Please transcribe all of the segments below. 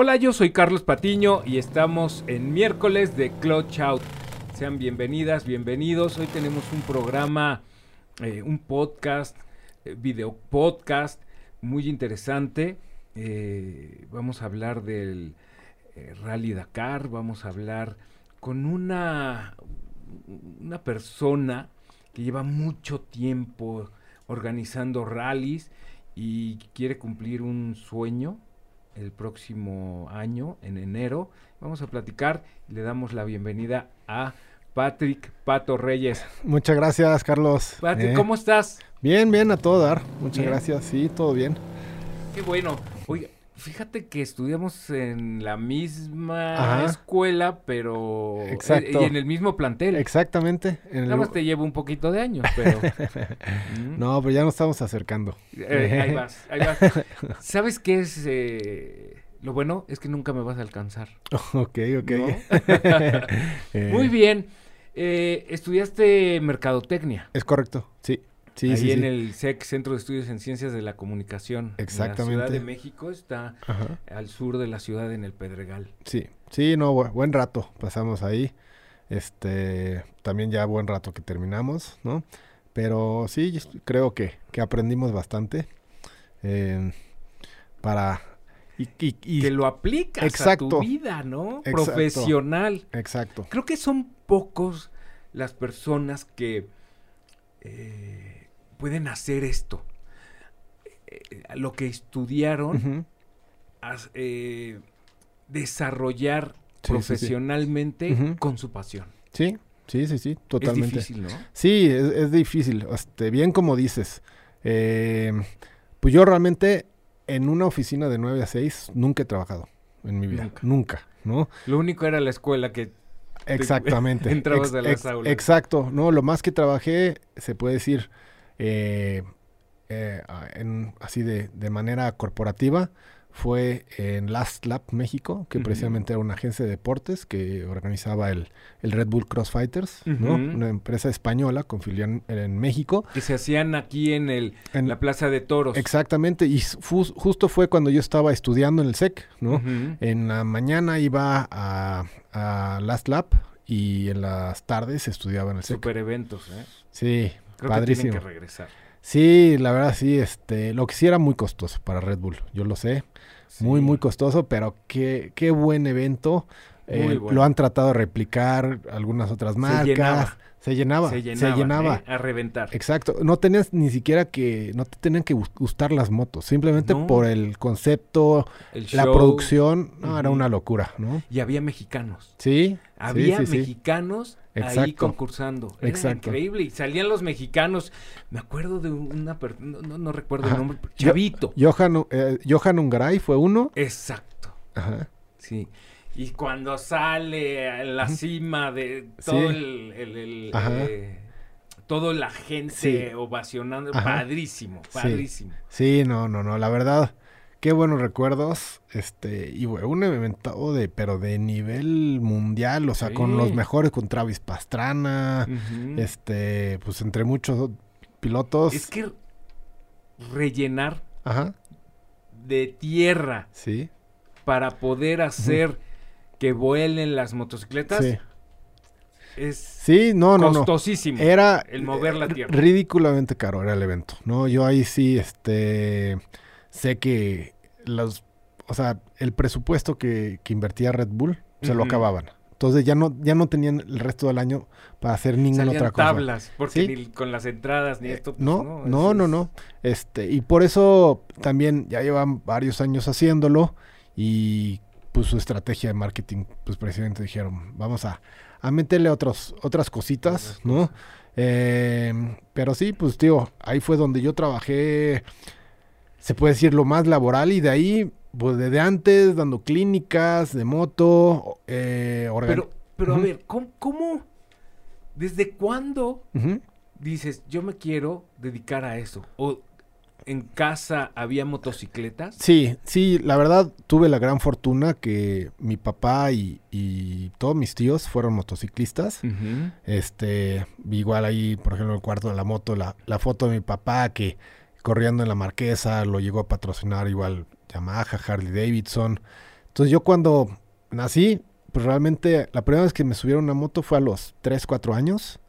Hola, yo soy Carlos Patiño y estamos en miércoles de Clutch Out. Sean bienvenidas, bienvenidos. Hoy tenemos un programa, eh, un podcast, eh, video podcast muy interesante. Eh, vamos a hablar del eh, Rally Dakar, vamos a hablar con una, una persona que lleva mucho tiempo organizando rallies y quiere cumplir un sueño el próximo año, en enero. Vamos a platicar y le damos la bienvenida a Patrick Pato Reyes. Muchas gracias, Carlos. Patrick, Eh, ¿cómo estás? Bien, bien, a todo dar. Muchas Bien. gracias. Sí, todo bien. Qué bueno. Oye, fíjate que estudiamos en la misma Ajá. escuela, pero Exacto. eh, y en el mismo plantel. Exactamente. en el- Nada más te llevo un poquito de años, pero Mm. No, pero ya nos estamos acercando. Eh, ahí vas, ahí vas. ¿Sabes qué es eh, lo bueno? Es que nunca me vas a alcanzar. ok, ok. ¿No? Muy bien. Eh, estudiaste mercadotecnia. Es correcto. Sí, sí, ahí sí. en sí. el SEC, Centro de Estudios en Ciencias de la Comunicación. En la Exactamente. Ciudad de México está Ajá. al sur de la ciudad, en el Pedregal. Sí, sí, no, bu- buen rato pasamos ahí. Este, también ya buen rato que terminamos, ¿no? Pero sí, creo que, que aprendimos bastante eh, para... Y, y- y- que lo aplicas a Exacto. tu vida, ¿no? Exacto. Profesional. Exacto. Creo que son pocos las personas que eh, pueden hacer esto. Eh, lo que estudiaron, as- eh, desarrollar Sí, sí, sí. profesionalmente con su pasión. Sí, sí, sí, sí, totalmente. Es difícil, ¿no? Sí, es, es difícil. Este, bien como dices. Eh, pues yo realmente en una oficina de 9 a 6 nunca he trabajado en mi vida. Nunca. Nunca, ¿no? Lo único era la escuela que Exactamente. entrabas a las aulas. Exacto. No, lo más que trabajé, se puede decir, eh, eh, en- así de, de manera corporativa, fue en Last Lap México, que precisamente era una agencia de deportes que organizaba el, el Red Bull Crossfighters, ¿no? Una empresa española con filial en, en México. que se hacían aquí en el En- la Plaza de Toros. Exactamente, y fu- justo fue cuando yo estaba estudiando en el SEC, ¿no? Ujú. En la mañana iba a, a Last Lap y en las tardes estudiaba en el SEC. Super eventos, ¿eh? Sí, Creo padrísimo. que tienen que regresar. Sí, la verdad sí, este, lo que sí era muy costoso para Red Bull, yo lo sé, muy Sí. muy costoso, pero qué, qué buen evento. Eh, bueno. Lo han tratado de replicar algunas otras marcas. Se llenaba. Se llenaba, Se llenaba. ¿eh? a reventar. Exacto, no tenías ni siquiera que, no te tenían que gus- gustar las motos, simplemente No. por el concepto, El la show, producción, no, era una locura, ¿no? Y había mexicanos. Sí, Había sí, sí, sí. mexicanos ahí Exacto. concursando. Era Exacto. increíble. Y salían los mexicanos. Me acuerdo de una persona, no, no- no recuerdo Ajá. el nombre. Yo- Chavito. Johan, eh, Johan Ungaray fue uno. Exacto. Ajá. Sí. Y cuando sale a la cima de Sí. todo el, el- el, Ajá. eh, todo la gente Sí. ovacionando, Ajá. padrísimo, padrísimo. Sí, no, no, no, la verdad, qué buenos recuerdos, este, y fue un evento de, pero de nivel mundial, o sea, con los mejores, con Travis Pastrana, este, pues entre muchos pilotos. Es que rellenar Ajá, de tierra sí, para poder hacer que vuelen las motocicletas sí. es Sí, no, no, no. costosísimo. Era el mover la eh, tierra. ridículamente caro era el evento, ¿no? Yo ahí sí, este, sé que los, o sea, el presupuesto que, que invertía Red Bull se lo acababan. Entonces ya no, ya no tenían el resto del año para hacer ninguna Salían otra cosa. tablas, porque Sí. ni con las entradas ni Eh, esto. pues, no, no, no, es- no. Este, y por eso también ya llevan varios años haciéndolo y pues su estrategia de marketing, pues precisamente dijeron, vamos a, a meterle otros, otras cositas, ¿no? Eh, pero sí, pues tío, ahí fue donde yo trabajé, se puede decir, lo más laboral y de ahí, pues desde antes, dando clínicas de moto, eh, Pero, pero a ver, ¿cómo, cómo, desde cuándo dices, yo me quiero dedicar a eso? ¿O en casa había motocicletas? Sí, sí, la verdad tuve la gran fortuna que mi papá y, y todos mis tíos fueron motociclistas. Ujú. Este, igual ahí, por ejemplo, en el cuarto de la moto, la, la foto de mi papá que corriendo en la marquesa lo llegó a patrocinar igual Yamaha, Harley Davidson. Entonces yo cuando nací, pues realmente la primera vez que me subieron a una moto fue a los 3, 4 años.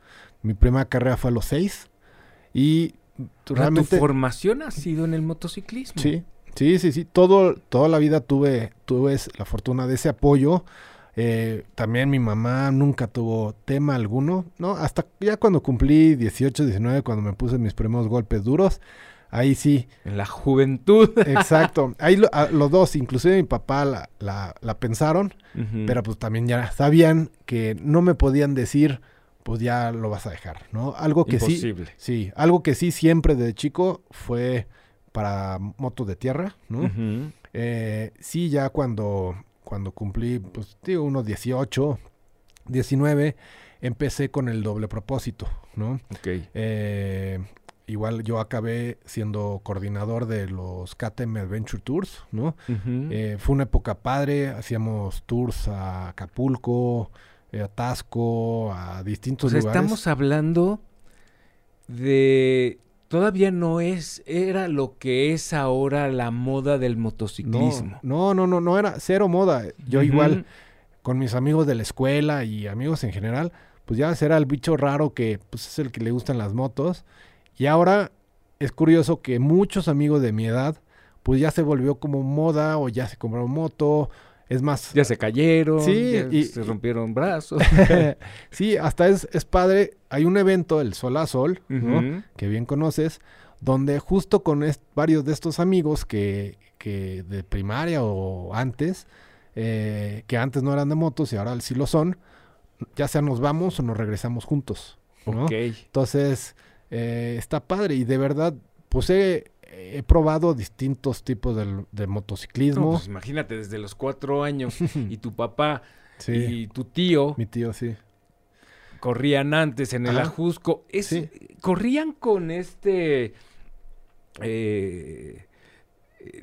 Mi primera carrera fue a los 6. Y realmente... ¿Tu formación ha sido en el motociclismo? Sí, sí, sí, sí. Todo, toda la vida tuve, tuve la fortuna de ese apoyo. Eh, también mi mamá nunca tuvo tema alguno, ¿no? Hasta ya cuando cumplí 18, 19, cuando me puse mis primeros golpes duros, ahí sí. En la juventud. Exacto. Ahí los dos, inclusive mi papá la, la, la pensaron, pero pues también ya sabían que no me podían decir, pues ya lo vas a dejar, ¿no? Algo que Imposible. sí. Sí, algo que sí siempre de chico fue para motos de tierra, ¿no? Eh, sí, ya cuando, cuando cumplí, pues digo, unos 18, 19, empecé con el doble propósito, ¿no? Ok. Eh, igual yo acabé siendo coordinador de los KTM Adventure Tours, ¿no? Eh, fue una época padre, hacíamos tours a Acapulco, a Tasco, a distintos lugares. Estamos hablando de todavía no es, era lo que es ahora la moda del motociclismo. No, no, no, no, era cero moda. Yo igual, con mis amigos de la escuela y amigos en general, pues ya era el bicho raro que pues, es el que le gustan las motos. Y ahora es curioso que muchos amigos de mi edad, pues ya se volvió como moda o ya se compraron moto. Es más. Ya se cayeron. Sí, y, se rompieron brazos. sí, hasta es, es, padre. Hay un evento, el Sol a Sol, ¿no? que bien conoces, donde justo con varios de estos amigos que, que de primaria o antes, eh, que antes no eran de motos y ahora sí lo son, ya sea nos vamos o nos regresamos juntos. ¿no? Entonces, eh, está padre y de verdad, pues he, probado distintos tipos de, motociclismo. pues imagínate, desde los cuatro años y tu papá y tu tío. Mi tío, sí. Corrían antes en el Ajusco. Es, Corrían con este... Eh,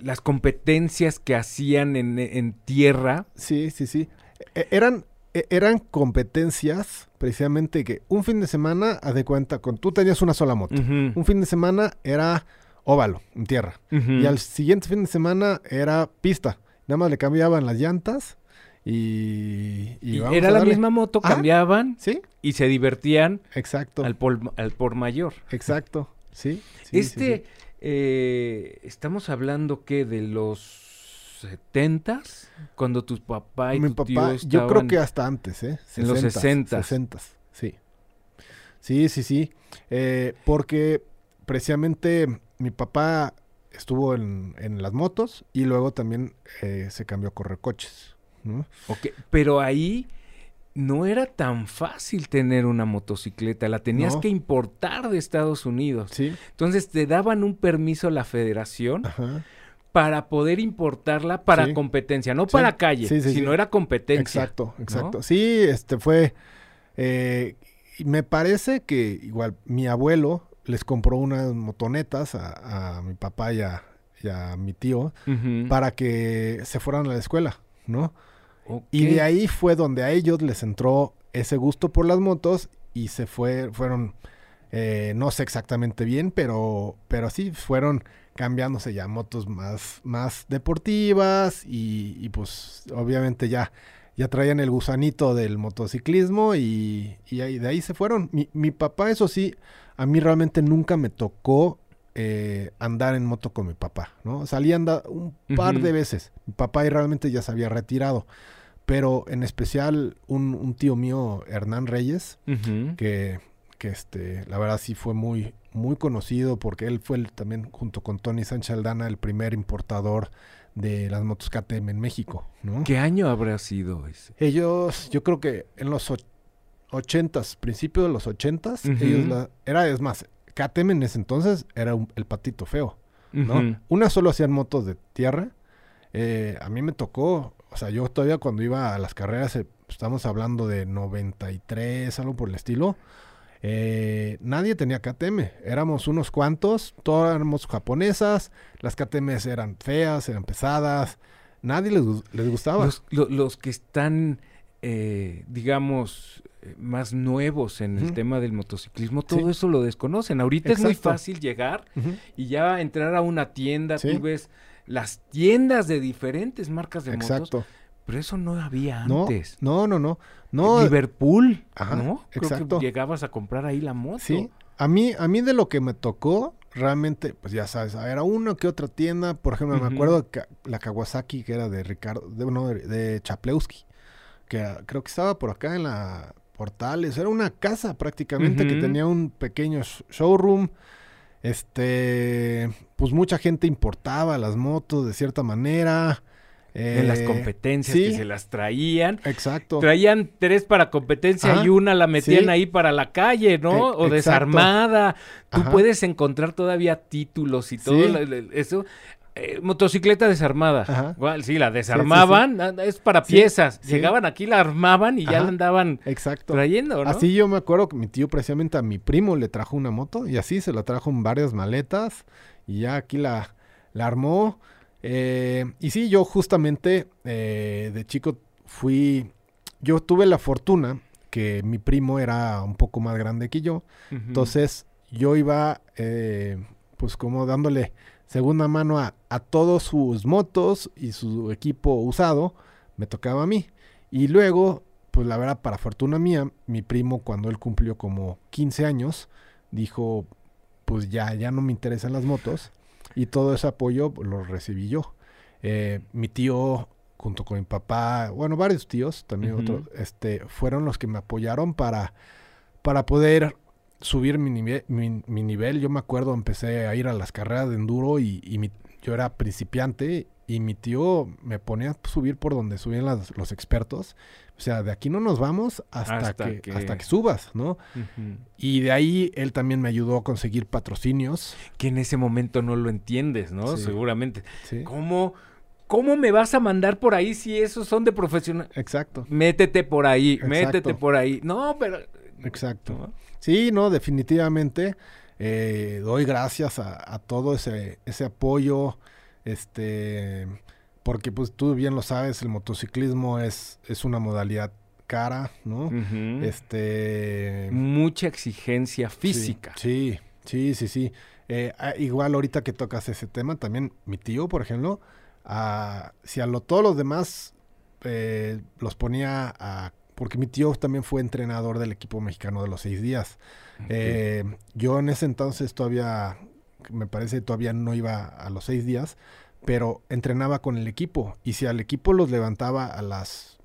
las competencias que hacían en, en tierra. Sí, sí, sí. E, eran e, eran competencias precisamente que un fin de semana, haz de cuenta, con tú tenías una sola moto. Un fin de semana era óvalo, en tierra. Y al siguiente fin de semana era pista. Nada más le cambiaban las llantas y... y, era la misma moto, cambiaban ¿sí? y se divertían Exacto. al, al por mayor. Exacto, sí. este, eh, estamos hablando que de los 70 cuando tus papá y Mi tu papá, tío Yo creo que hasta antes, ¿eh? en los 60. 60, sí. Sí, sí, sí. Eh, porque precisamente mi papá estuvo en, en, las motos y luego también eh, se cambió a correr coches. ¿no? Ok, pero ahí no era tan fácil tener una motocicleta, la tenías que importar de Estados Unidos. Sí. Entonces te daban un permiso a la federación. Ajá para poder importarla para competencia, no para calle, sino era competencia. Exacto, exacto. Sí, este fue, eh, me parece que igual mi abuelo les compró unas motonetas a, mi papá y a, mi tío para que se fueran a la escuela, ¿no? Y de ahí fue donde a ellos les entró ese gusto por las motos y se fue, fueron, eh, no sé exactamente bien, pero, pero sí, fueron cambiándose ya motos más, más deportivas y, pues obviamente ya, ya traían el gusanito del motociclismo y, y ahí, de ahí se fueron. Mi, mi, papá, eso sí, a mí realmente nunca me tocó eh, andar en moto con mi papá, ¿no? Salí a andar un par de veces. Mi papá ahí realmente ya se había retirado. Pero en especial un, un tío mío, Hernán Reyes, que, que este, la verdad sí fue muy, muy conocido porque él fue también, junto con Tony Sánchez Aldana, el primer importador de las motos KTM en México, ¿no? ¿Qué año habrá sido ese? Ellos, yo creo que en los ochentas, principio de los ochentas, ellos la, era, es más, KTM en ese entonces era el patito feo, ¿no? Una solo hacían motos de tierra. Eh, a mí me tocó, o sea, yo todavía cuando iba a las carreras, eh, estamos hablando de 93, algo por el estilo, eh, nadie tenía KTM, éramos unos cuantos, todos éramos japonesas, las KTM eran feas, eran pesadas, nadie les, les gustaba. Los, que están, eh, digamos, eh, más nuevos en el tema del motociclismo, todo eso lo desconocen. Ahorita es muy fácil llegar y ya entrar a una tienda, tú ves las tiendas de diferentes marcas de motos. Pero eso no había antes. no, no, no. No, Liverpool, Ajá, ¿no? Creo exacto. que llegabas a comprar ahí la moto. Sí, a mí, a mí de lo que me tocó, realmente, pues ya sabes, era una que otra tienda, por ejemplo, me acuerdo Ka- la Kawasaki que era de Ricardo, de, no, de, de Chaplewski, que ah, creo que estaba por acá en la Portales, era una casa prácticamente que tenía un pequeño sh- showroom, este, pues mucha gente importaba las motos de cierta manera. En las eh, competencias sí. que se las traían. Exacto. Traían tres para competencia Ajá, y una la metían sí. ahí para la calle, ¿no? E- o exacto. desarmada. Tú Ajá. puedes encontrar todavía títulos y todo Sí. eso. Eh, motocicleta desarmada. Ajá. Igual, sí, la desarmaban, es para piezas. Llegaban aquí, la armaban y ya la andaban Exacto. trayendo, ¿no? Así yo me acuerdo que mi tío precisamente a mi primo le trajo una moto y así se la trajo en varias maletas y ya aquí la, la armó. Eh, y sí, yo justamente eh, de chico fui, yo tuve la fortuna que mi primo era un poco más grande que yo, entonces yo iba pues como dándole segunda mano a, a todos sus motos y su equipo usado, me tocaba a mí. Y luego, pues la verdad, para fortuna mía, mi primo cuando él cumplió como 15 años, dijo, pues ya, ya no me interesan las motos. Y todo ese apoyo lo recibí yo. Eh, mi tío, junto con mi papá, bueno, varios tíos, también otros, este, fueron los que me apoyaron para, para poder subir mi nivel, mi, mi nivel. Yo me acuerdo, empecé a ir a las carreras de enduro y, y mi- yo era principiante y mi tío me ponía a subir por donde subían las- los expertos. O sea, de aquí no nos vamos hasta, Hasta que, que- hasta que subas, ¿no? Y de ahí él también me ayudó a conseguir patrocinios. Que en ese momento no lo entiendes, ¿no? Sí. Seguramente. Sí. ¿Cómo, ¿Cómo me vas a mandar por ahí si esos son de profesional? Exacto, Métete por ahí, Exacto. métete por ahí. No, pero... exacto. ¿no? Sí, no, definitivamente. eh, doy gracias a, a todo ese, ese apoyo. Este, porque pues tú bien lo sabes, el motociclismo es, es una modalidad cara, ¿no? Este. Mucha exigencia física. Sí, sí, sí, sí. Eh, ah, igual ahorita que tocas ese tema, también mi tío, por ejemplo, ah, si a lo, todos los demás eh, los ponía a... Porque mi tío también fue entrenador del equipo mexicano de los seis días. Eh, yo en ese entonces todavía, me parece, todavía no iba a los seis días, pero entrenaba con el equipo. Y si al equipo los levantaba a las,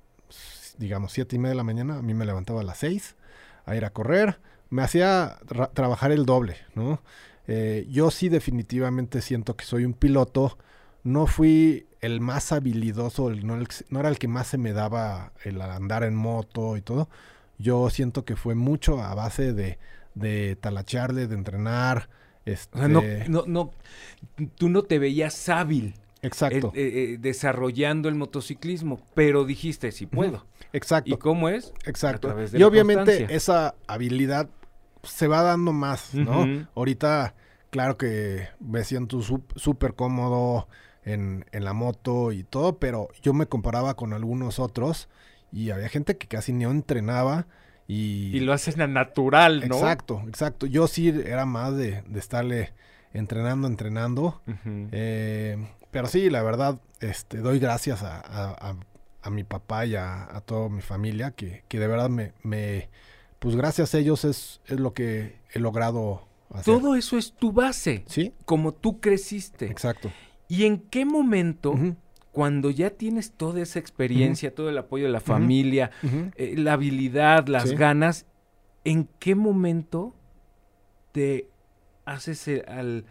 digamos, siete y media de la mañana, a mí me levantaba a las seis a ir a correr. Me hacía ra- trabajar el doble, ¿no? Eh, yo sí definitivamente siento que soy un piloto. No fui el más habilidoso, el- no, el era el que más se me daba el andar en moto y todo. Yo siento que fue mucho a base de, de talachearle, de entrenar. Este, O sea, no, no, no, tú no te veías hábil exacto, eh, eh, eh, desarrollando el motociclismo, pero dijiste, sí puedo. exacto, ¿Y cómo es? exacto. a través de Y la obviamente constancia. esa habilidad se va dando más, ¿no? Ahorita, claro que me siento súper cómodo en, en la moto y todo, pero yo me comparaba con algunos otros y había gente que casi no entrenaba y... Y lo haces na- natural, ¿no? Exacto, exacto. Yo sí era más de, de estarle entrenando, entrenando. Eh, pero sí, la verdad, este, doy gracias a, a- a- a mi papá y a, a toda mi familia, que, que de verdad me, me- pues gracias a ellos es, es lo que he logrado hacer. Todo eso es tu base, Sí, como tú creciste. exacto. ¿Y en qué momento, cuando ya tienes toda esa experiencia, todo el apoyo de la familia, eh, la habilidad, las Sí. ganas, ¿en qué momento te haces el, al-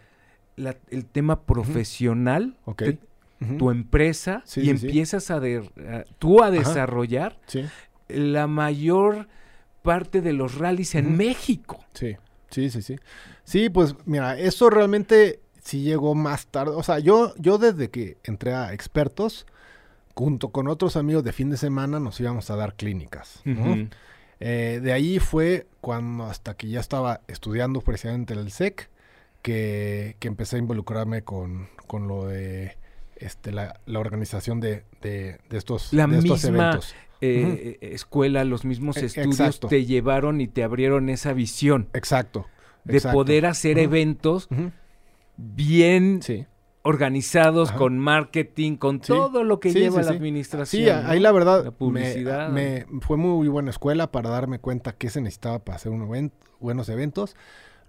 la- el tema profesional, Ok. te- Ujú, tu empresa, Sí, y sí, empiezas a, de- a- tú a desarrollar la mayor parte de los rallies en. México? sí, sí, sí, sí. Sí, pues mira, eso realmente sí llegó más tarde. O sea, yo, yo desde que entré a expertos, junto con otros amigos de fin de semana, nos íbamos a dar clínicas. Eh, de ahí fue cuando hasta que ya estaba estudiando precisamente el SEC, que, que empecé a involucrarme con, con lo de este, la, la organización de, de- de estos, La de estos misma eventos. Eh, escuela, los mismos E- estudios exacto. te llevaron y te abrieron esa visión Exacto. de exacto. poder hacer eventos bien Sí, organizados Ajá. con marketing, con Sí. todo lo que Sí, lleva la administración. Sí, ahí la verdad La me- publicidad. Me, fue muy buena escuela para darme cuenta qué se necesitaba para hacer un event- buenos eventos.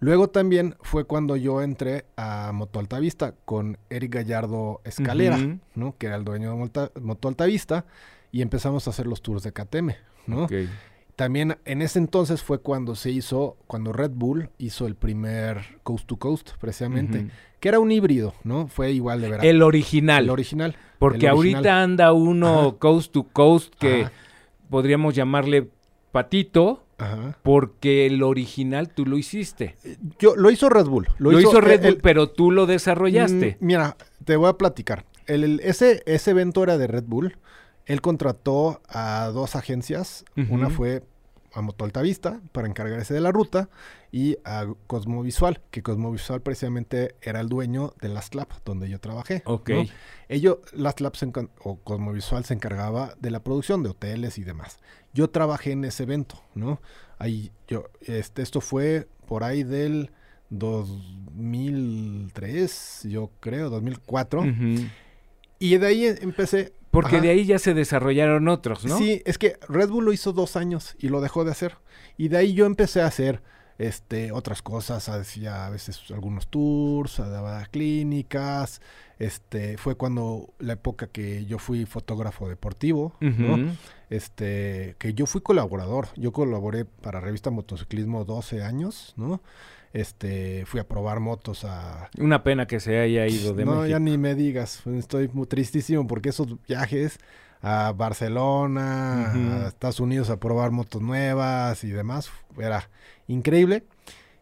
Luego también fue cuando yo entré a Moto Altavista con Eric Gallardo Escalera. ¿no? que era el dueño de Moto Altavista, y empezamos a hacer los tours de KTM. ¿no? Ok. También en ese entonces fue cuando se hizo, cuando Red Bull hizo el primer Coast to Coast, precisamente, que era un híbrido, ¿no? Fue igual de verdad. El original. El original. porque el original. ahorita anda uno Ajá. coast to coast que Ajá. podríamos llamarle patito. Ajá. Porque el original tú lo hiciste. Yo, lo hizo Red Bull. Lo, hizo, Red Bull, el- pero tú lo desarrollaste. Mm, mira, te voy a platicar. El, el- ese, ese evento era de Red Bull. Él contrató a dos agencias. Una fue a Moto Altavista para encargarse de la ruta y a Cosmovisual, que Cosmovisual precisamente era el dueño de Last Lab, donde yo trabajé. ok. ¿no? Ellos, Last Lab se o Cosmovisual se encargaba de la producción de hoteles y demás. Yo trabajé en ese evento, ¿no? Ahí yo, este, esto fue por ahí del 2003, yo creo, 2004. Ujú. Y de ahí empecé. Porque Ajá. de ahí ya se desarrollaron otros, ¿no? Sí, es que Red Bull lo hizo dos años y lo dejó de hacer. Y de ahí yo empecé a hacer este, otras cosas, hacía a veces algunos tours, daba clínicas. Este, fue cuando la época que yo fui fotógrafo deportivo, ¿no? Este, que yo fui colaborador. Yo colaboré para Revista Motociclismo 12 años, ¿no? Este, fui a probar motos a Una pena que se haya ido de no, México. ya ni me digas. Estoy muy tristísimo porque esos viajes a Barcelona, a Estados Unidos a probar motos nuevas y demás, era increíble.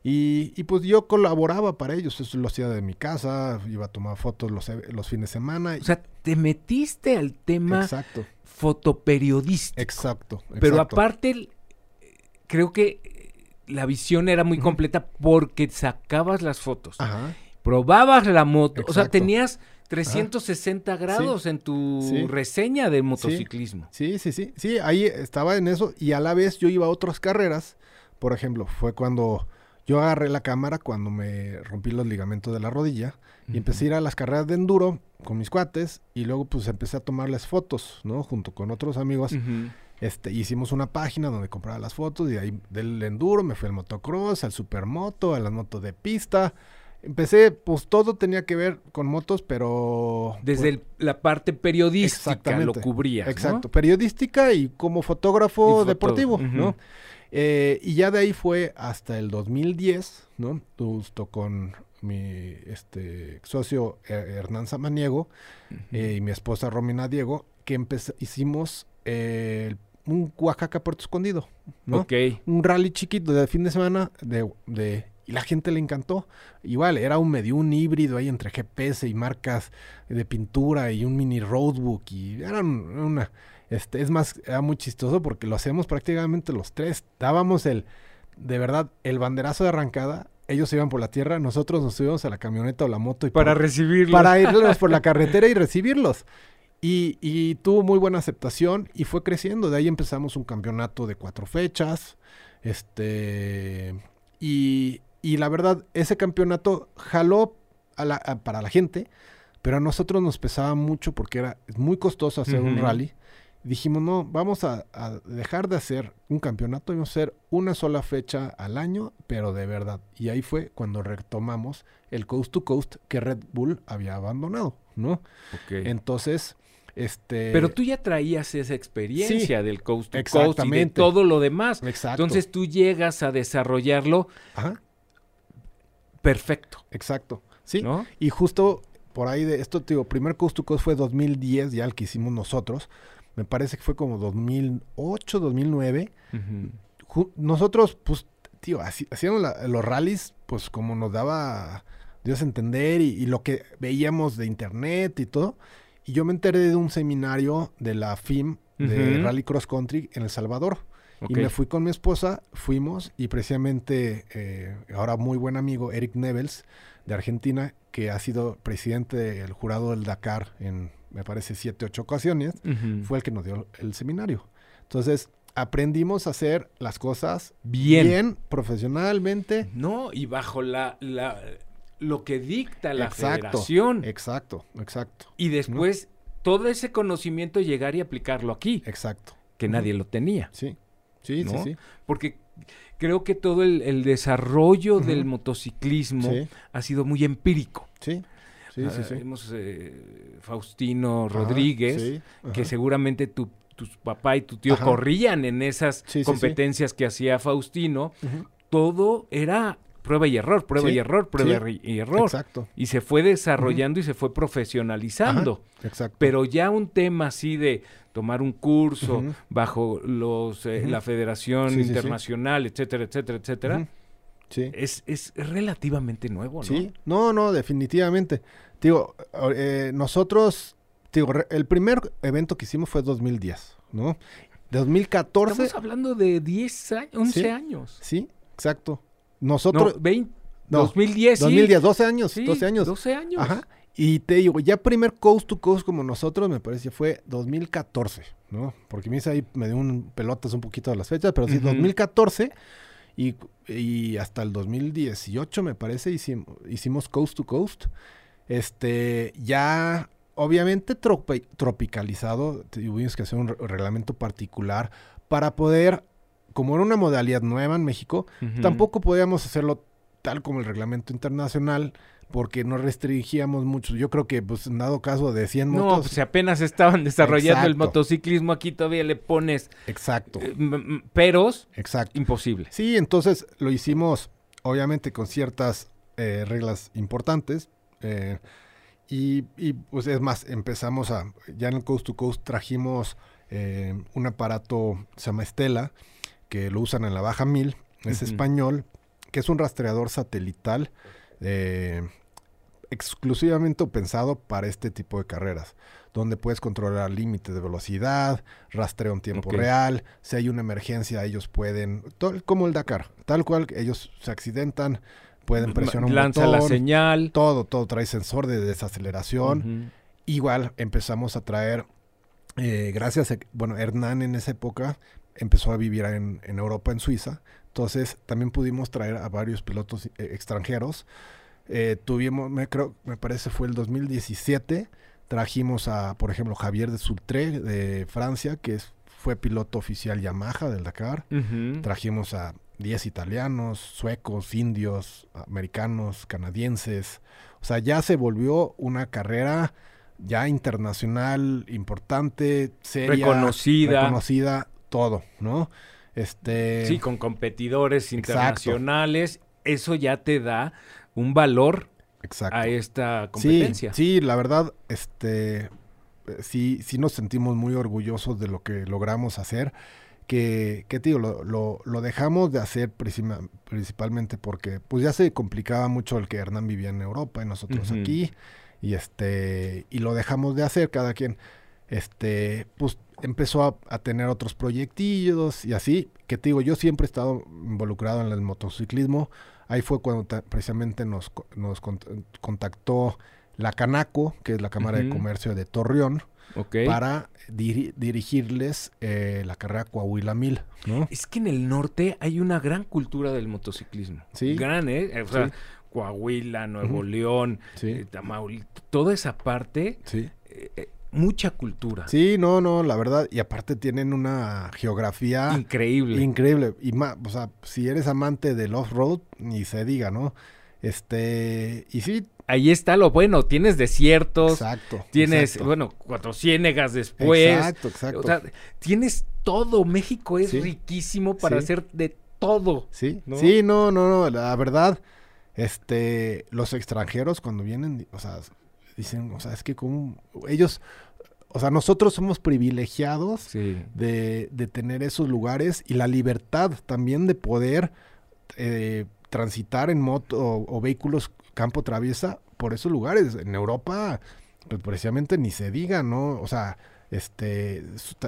Y, y pues yo colaboraba para ellos, eso lo hacía de mi casa, iba a tomar fotos los, los fines de semana. O sea, te metiste al tema exacto, fotoperiodístico. exacto, Pero aparte, creo que la visión era muy completa porque sacabas las fotos, Ajá, probabas la moto, o sea, tenías 360 grados en tu Sí. reseña de motociclismo. Sí, sí, sí. Sí, ahí estaba en eso y a la vez yo iba a otras carreras. Por ejemplo, fue cuando yo agarré la cámara cuando me rompí los ligamentos de la rodilla y empecé a ir a las carreras de enduro con mis cuates y luego pues empecé a tomarles fotos, ¿no? Junto con otros amigos. Este, hicimos una página donde compraba las fotos y de ahí del enduro me fui al motocross, al supermoto, a las motos de pista. Empecé, pues todo tenía que ver con motos, pero... Desde pues, el- la parte periodística lo ¿no? Exacto, periodística y como fotógrafo Y deportivo. ¿no? Eh, y ya de ahí fue hasta el 2010, ¿no? Justo con mi este, socio eh, Hernán Samaniego eh, y mi esposa Romina Diego, que hicimos eh, un Oaxaca Puerto Escondido, ¿no? Un rally chiquito de fin de semana de, de- y la gente le encantó. Igual, era un medio un híbrido ahí entre GPS y marcas de pintura y un mini roadbook y era un- una este es más era muy chistoso porque lo hacemos prácticamente los tres. Dábamos el de verdad el banderazo de arrancada, ellos se iban por la tierra, nosotros nos subíamos a la camioneta o la moto y Para por- recibirlo. para irlos por la carretera y recibirlos. Y, y tuvo muy buena aceptación y fue creciendo. De ahí empezamos un campeonato de cuatro fechas. Este. Y, y la verdad, ese campeonato jaló a la- a- para la gente, pero a nosotros nos pesaba mucho porque era muy costoso hacer un rally. Dijimos, no, vamos a, a dejar de hacer un campeonato y vamos a hacer una sola fecha al año, pero de verdad. Y ahí fue cuando retomamos el Coast to Coast que Red Bull había abandonado, ¿no? Entonces, este... Pero tú ya traías esa experiencia del coast to coast y de todo lo demás. Exacto. Entonces tú llegas a desarrollarlo Ajá, perfecto, exacto. Sí, ¿no? y justo por ahí de esto, te digo, primer Coast to Coast fue 2010, ya el que hicimos nosotros. Me parece que fue como 2008, 2009. Ujú. Ju- nosotros, pues, tío, así- hacíamos la- los rallies, pues como nos daba Dios entender y, y lo que veíamos de internet y todo. Y yo me enteré de un seminario de la FIM de. Rally Cross Country en El Salvador. Y me fui con mi esposa, fuimos y precisamente eh, ahora muy buen amigo Eric Nevels de Argentina, que ha sido presidente del jurado del Dakar en, me parece, siete, ocho ocasiones, fue el que nos dio el seminario. Entonces, aprendimos a hacer las cosas Bien. bien profesionalmente. No, y bajo la, la lo que dicta la Exacto, federación. Exacto, exacto, y después todo ese conocimiento llegar y aplicarlo aquí, exacto. que nadie lo tenía. Sí, sí, ¿no? sí, sí. Porque creo que todo el, el desarrollo del motociclismo Sí, ha sido muy empírico. sí, sí, sí, Ah, sí. Vemos eh, Faustino Ajá, Rodríguez, sí, que seguramente tu, tus papá y tu tío Ajá. corrían en esas Sí, competencias que hacía Faustino. Todo era prueba y error, prueba Sí, y error, prueba sí, y error. Exacto. Y se fue desarrollando y se fue profesionalizando. Ajá, exacto. Pero ya un tema así de tomar un curso bajo los eh, la Federación Sí. Internacional, etcétera, etcétera, etcétera. Sí. es, es relativamente nuevo, ¿no? Sí, no, no, definitivamente. Digo, eh, nosotros, digo, el primer evento que hicimos fue 2010, ¿no? 2014, Estamos hablando de 10 años, 11 Sí. años. sí, exacto. No, Nosotros, 20, no, 2010, sí. 2010, 12 años, Sí, 12 años. 12 años. Ajá. Y te digo, ya primer coast to coast como nosotros, me parece, fue 2014, ¿no? Porque me ahí, me dio un pelotas un poquito de las fechas, pero sí, Ujú. 2014 y, y hasta el 2018, me parece, hicimos, hicimos coast to coast. Este, ya, obviamente, tropi- tropicalizado, tuvimos que hacer un re- reglamento particular para poder, como era una modalidad nueva en México. Tampoco podíamos hacerlo tal como el reglamento internacional porque nos restringíamos mucho. Yo creo que, pues, en dado caso de 100 No, motos... pues si apenas estaban desarrollando el motociclismo, aquí todavía le pones Exacto, eh, peros, exacto. imposible. Sí, entonces lo hicimos, obviamente, con ciertas eh, reglas importantes. eh, y, y, pues, es más, empezamos a... Ya en el Coast to Coast trajimos eh, un aparato, se llama Estela, que lo usan en la Baja 1000. Es español, que es un rastreador satelital eh, exclusivamente pensado para este tipo de carreras, donde puedes controlar límites de velocidad, rastreo en tiempo real, si hay una emergencia ellos pueden, como el Dakar, tal cual, ellos se accidentan, pueden presionar un Lanza la botón, señal. todo, todo trae sensor de desaceleración. Igual empezamos a traer, eh, gracias a, bueno, Hernán en esa época empezó a vivir en, en Europa, en Suiza, entonces también pudimos traer a varios pilotos eh, extranjeros. Eh, tuvimos, me creo, me parece fue el 2017, trajimos a, por ejemplo, Javier de Sultré de Francia, que es, fue piloto oficial Yamaha del Dakar. Trajimos a 10 italianos, suecos, indios, americanos, canadienses. O sea, ya se volvió una carrera ya internacional, importante, seria, Reconocida. reconocida, todo, ¿no? Este, Sí, con competidores Exacto. internacionales, eso ya te da un valor exacto. a esta competencia. sí, la verdad, este, eh, sí, sí nos sentimos muy orgullosos de lo que logramos hacer. Que, que te digo, lo, lo, lo dejamos de hacer principalmente porque pues ya se complicaba mucho el que Hernán vivía en Europa y nosotros aquí. Y este, y lo dejamos de hacer, cada quien, este, pues empezó a, a tener otros proyectillos y así, que te digo, yo siempre he estado involucrado en el motociclismo. Ahí fue cuando ta- precisamente nos, nos cont- contactó la Canaco, que es la Cámara de. Comercio de Torreón, para diri- dirigirles eh, la carrera Coahuila 1000, ¿no? Es que en el norte hay una gran cultura del motociclismo. Sí. Gran, ¿eh? O sea, Sí. Coahuila, Nuevo. León, Sí. eh, Tamaulipas, toda esa parte, Sí. eh, eh, mucha cultura. Sí, no, no, la verdad, y aparte tienen una geografía Increíble. increíble. Y más, o sea, si eres amante del off-road, ni se diga, ¿no? Este, y sí, Ahí está lo bueno, tienes desiertos, exacto. tienes, exacto. bueno, cuatro ciénegas después. Exacto, exacto. O sea, tienes todo. México es Sí. riquísimo para Sí. hacer de todo. Sí, ¿no? sí, no, no, no, la verdad, este, los extranjeros cuando vienen, o sea, dicen, o sea, es que como ellos, o sea, nosotros somos privilegiados Sí. de, de tener esos lugares y la libertad también de poder eh, transitar en moto o, o vehículos campo traviesa por esos lugares. En Europa, pues precisamente ni se diga, ¿no? O sea, este,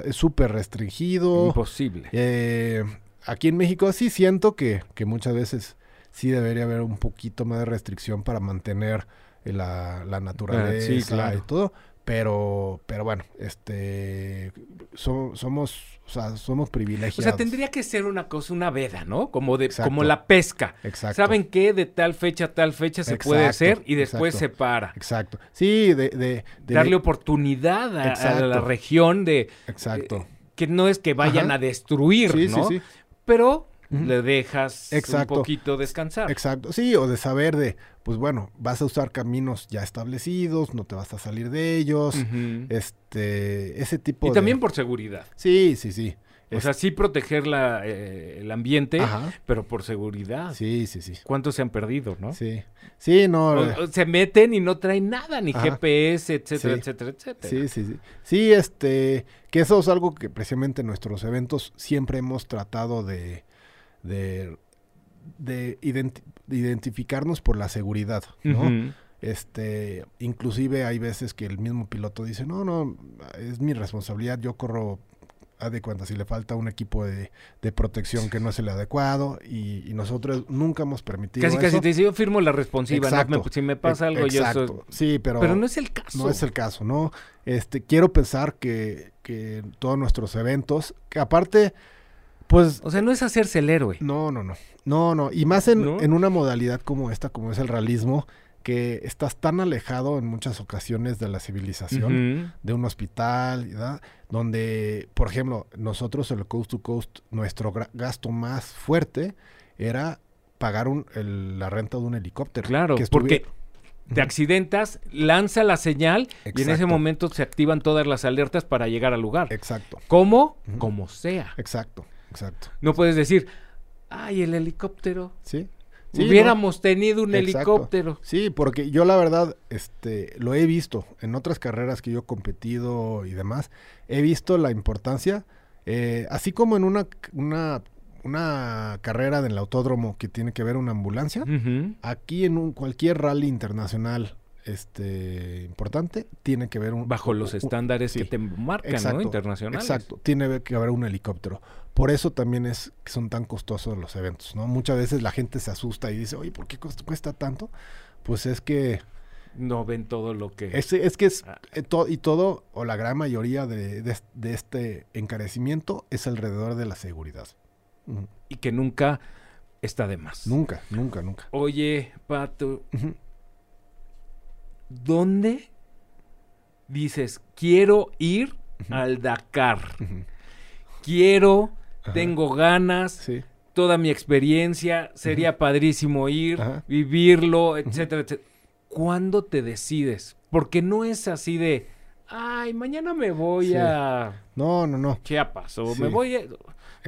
es súper restringido. Imposible. Eh, aquí en México sí siento que, que muchas veces sí debería haber un poquito más de restricción para mantener la, la naturaleza Ah, sí, claro. y todo. pero, pero bueno, este, so- somos, o sea, somos O privilegiados. sea, tendría que ser una cosa, una veda, ¿no? Como de, Exacto. como la pesca. Exacto. ¿Saben qué? De tal fecha a tal fecha se puede hacer y después se para. Exacto. Sí, de, de, de- Darle oportunidad a, la región de Exacto. eh, que no es que vayan Ajá. a destruir, sí, ¿no? sí, sí. Pero Le dejas Exacto. un poquito descansar. Exacto, sí, o de saber de, pues bueno, vas a usar caminos ya establecidos, no te vas a salir de ellos, este, ese tipo Y de... también por seguridad. Sí, sí, sí. O Es- sea, sí proteger la, eh, el ambiente, Ajá. pero por seguridad. Sí, sí, sí. ¿Cuántos se han perdido, no? Sí, sí, no. O- eh, o se meten y no traen nada, ni Ajá. GPS, etcétera, Sí. etcétera, etcétera. Sí, sí, sí. Sí, este, que eso es algo que precisamente en nuestros eventos siempre hemos tratado de, de, de, identi- de identificarnos por la seguridad, ¿no? Este, inclusive hay veces que el mismo piloto dice, no, no, es mi responsabilidad, yo corro, de cuenta, si le falta un equipo de, de protección que no es el adecuado y, y nosotros nunca hemos permitido Casi, casi te dice, yo firmo la responsiva, ¿no? Exacto. Me- si me pasa algo, yo soy... Sí, pero, Pero no es el caso. no es el caso, ¿no? Este, quiero pensar que, que todos nuestros eventos, que aparte, pues, O sea, no es hacerse el héroe. no, no, no, no, no, y más en, ¿No? en una modalidad como esta, como es el realismo, que estás tan alejado en muchas ocasiones de la civilización, de un hospital, ¿verdad? donde, por ejemplo, nosotros en el Coast to Coast, nuestro gasto más fuerte era pagar un- el- la renta de un helicóptero. Claro, que porque te accidentas, lanza la señal y en ese momento se activan todas las alertas para llegar al lugar. Exacto, ¿Cómo? Como sea. exacto, exacto. No puedes decir, ay, el helicóptero. ¿Sí? Sí, Hubiéramos tenido un Exacto. helicóptero. Sí, porque yo la verdad, este, lo he visto en otras carreras que yo he competido y demás, he visto la importancia, eh, así como en una, una, una carrera del autódromo que tiene que ver una ambulancia, aquí en un, cualquier rally internacional este importante tiene que ver un Bajo los un- estándares que te marcan, Exacto, ¿no? Internacionales. Exacto, tiene que haber un helicóptero. Por eso también es que son tan costosos los eventos, ¿no? Muchas veces la gente se asusta y dice, oye, ¿por qué cuesta, tanto? Pues es que No ven todo lo que... es, es que es Ah. eh, to- y todo o la gran mayoría de, de es- de este encarecimiento es alrededor de la seguridad. Y que nunca está de más. Nunca, nunca, nunca. Oye, Pato, Ujú. ¿Dónde dices, quiero ir al Dakar? Quiero, Ajá. tengo ganas, Sí, toda mi experiencia, sería padrísimo ir, Ajá. vivirlo, etcétera, etcétera. ¿Cuándo te decides? Porque no es así de, ay, mañana me voy Sí. a no, no, no. Chiapas o Sí. me voy a,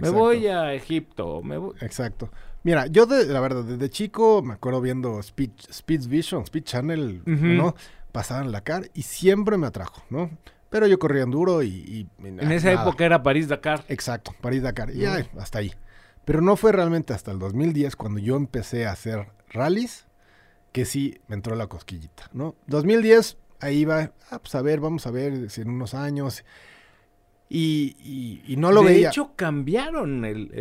me voy a Egipto, o me voy... Exacto. Mira, yo de, la verdad, desde chico me acuerdo viendo Speed, Speed Vision, Speed Channel. ¿no? Pasaban la car y siempre me atrajo, ¿no? Pero yo corría enduro y... y- y En esa nada. época era París-Dakar. Exacto, París-Dakar. Y hasta ahí. Pero no fue realmente hasta el 2010 cuando yo empecé a hacer rallies que sí me entró la cosquillita, ¿no? 2010, ahí iba, ah, pues a ver, vamos a ver si en unos años. Y, y- y no lo de veía. hecho, cambiaron el.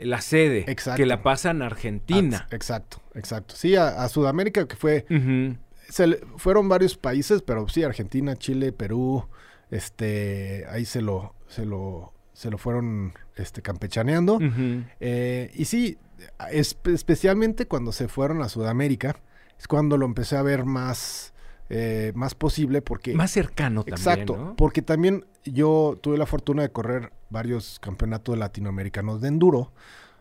La sede, Exacto. que la pasan a Argentina. Exacto, exacto. Sí, a, a Sudamérica, que fue se le- fueron varios países, pero sí, Argentina, Chile, Perú, este, ahí se lo, se lo, se lo fueron, este, campechaneando. Eh, y sí, espe- especialmente cuando se fueron a Sudamérica, es cuando lo empecé a ver más, eh, más posible porque... Más cercano también, Exacto, ¿no? porque también yo tuve la fortuna de correr varios campeonatos latinoamericanos de enduro,